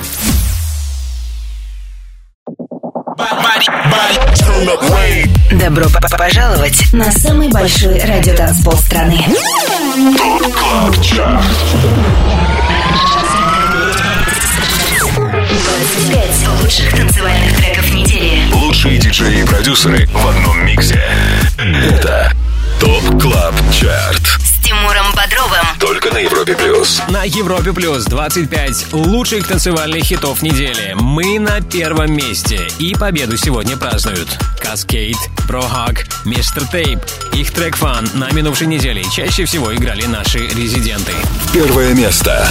Добро пожаловать на самый большой радиотанцпол страны. 25 лучших танцевальных треков недели. Лучшие диджеи и продюсеры в одном миксе. Это Top Club Chart. С Тимуром Бодровым. Только на Европе плюс. На Европе Плюс 25 лучших танцевальных хитов недели. Мы на первом месте. И победу сегодня празднуют. Kaskade, Brohug, Mr. Tape. Их трек «Fun» на минувшей неделе чаще всего играли наши резиденты. Первое место.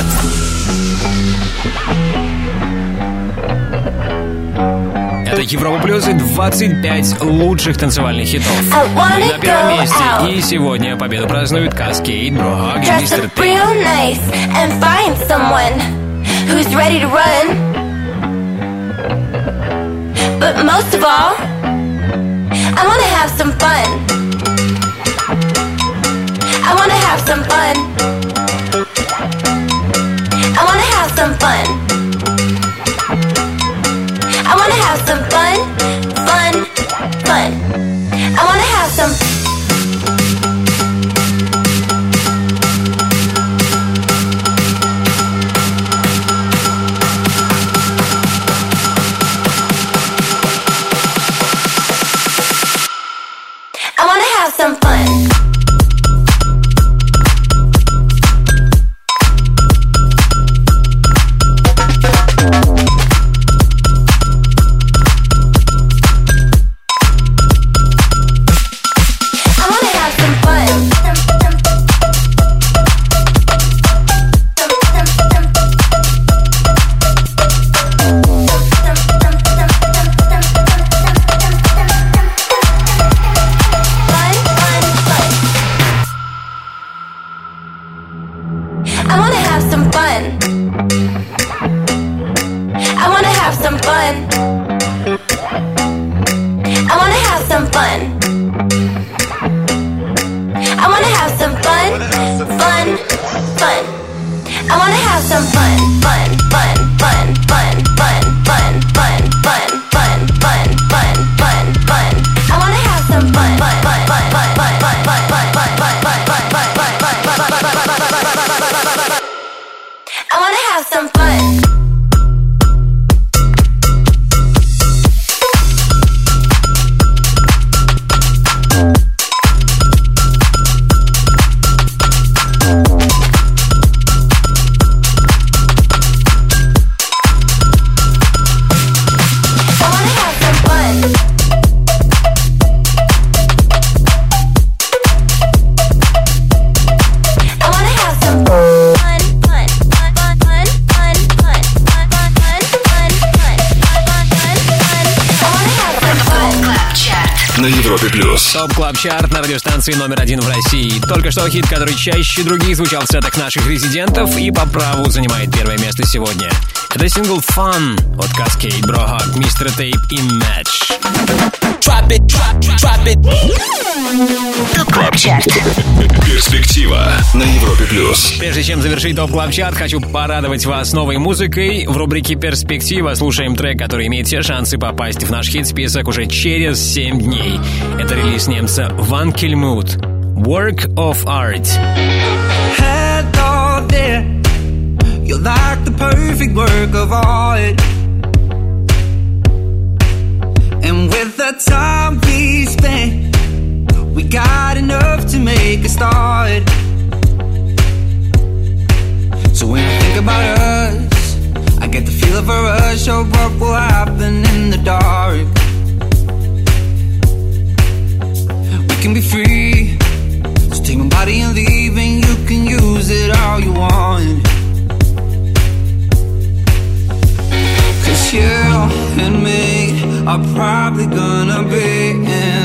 Это Европа Плюс и 25 лучших танцевальных хитов. На первом месте. И сегодня победу празднуют Каскейд, Прохак и Dress Мистер up Тейп. real nice and find someone who's ready to run. But most of all, I want to have some fun. I want to have some fun. I want to have some fun. I want to have some fun, fun, Радиостанции номер один в России. Только что хит, который чаще других звучал в сетах наших резидентов и по праву занимает первое место сегодня. Это сингл Fun от Cascade, Brohawk, Mr. Tape и Match. Drop it, drop, drop it. ТОП КЛАБ ЧАРТ Перспектива на Европе плюс. Прежде чем завершить топ клаб чарт хочу порадовать вас новой музыкой. В рубрике «Перспектива» слушаем трек, который имеет все шансы попасть в наш хит-список уже через 7 дней. Это релиз немца Ван Кельмут. Work of Art. Hello there. You're like the perfect work of art. And with the time we spent, got enough to make a start. So when I think about us, I get the feel of a rush of what will happen in the dark. We can be free. So take my body and leave, and you can use it all you want. Cause you and me are probably gonna be in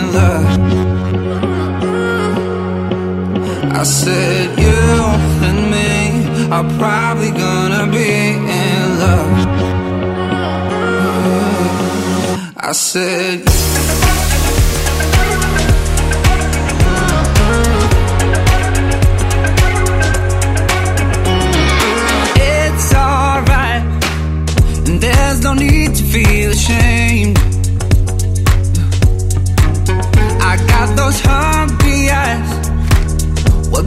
I said you and me are probably gonna be in love. I said it's alright, and there's no need to feel ashamed. I got those eyes.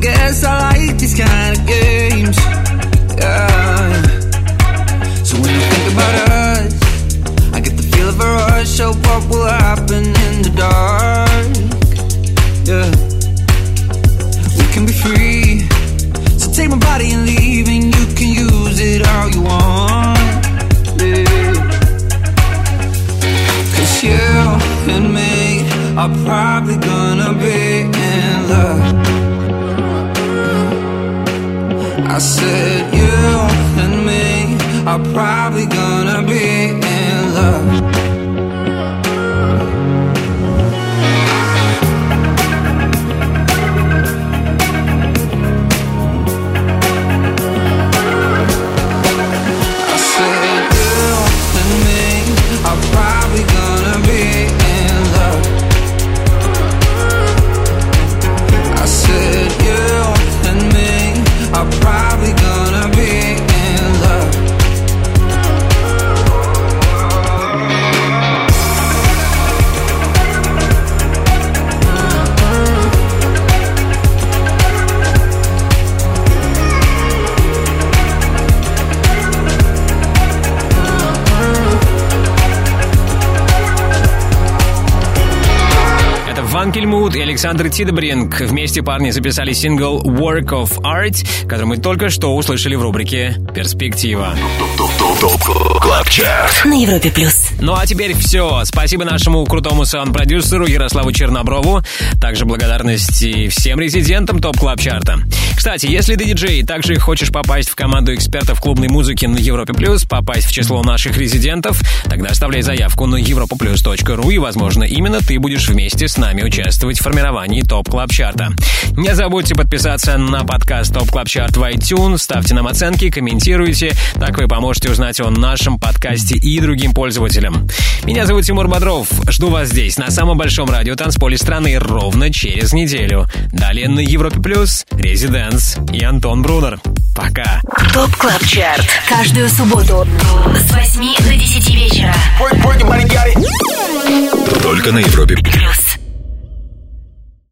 Guess I like these kind of games. Yeah. So when I think about us, I get the feel of a rush of what will happen in the dark. Yeah. We can be free. So take my body and leave, and you can use it all you want. Yeah. Cause you and me are probably gonna be I said you and me are probably gonna be Кельмут и Александр Тидебринк. Вместе парни записали сингл Work of Art, который мы только что услышали в рубрике «Перспектива». На Европе Плюс. Ну а теперь все. Спасибо нашему крутому саунд-продюсеру Ярославу Черноброву. Также благодарности всем резидентам Top Club Chart а. Кстати, если ты диджей и также хочешь попасть в команду экспертов клубной музыки на Европе Плюс, попасть в число наших резидентов, тогда оставляй заявку на europaplus.ru и, возможно, именно ты будешь вместе с нами участвовать в формировании Top Club Chart а. Не забудьте подписаться на подкаст Top Club Chart в iTunes, ставьте нам оценки, комментируйте. Так вы поможете узнать о нашем подкасте и другим пользователям. Меня зовут Тимур Бодров. Жду вас здесь, на самом большом радио танцполе страны, ровно через неделю. Далее на Европе Плюс, Residance и Антон Брунер. Пока. Top Club Chart. Каждую субботу с 8 до 10 вечера. Только на Европе плюс.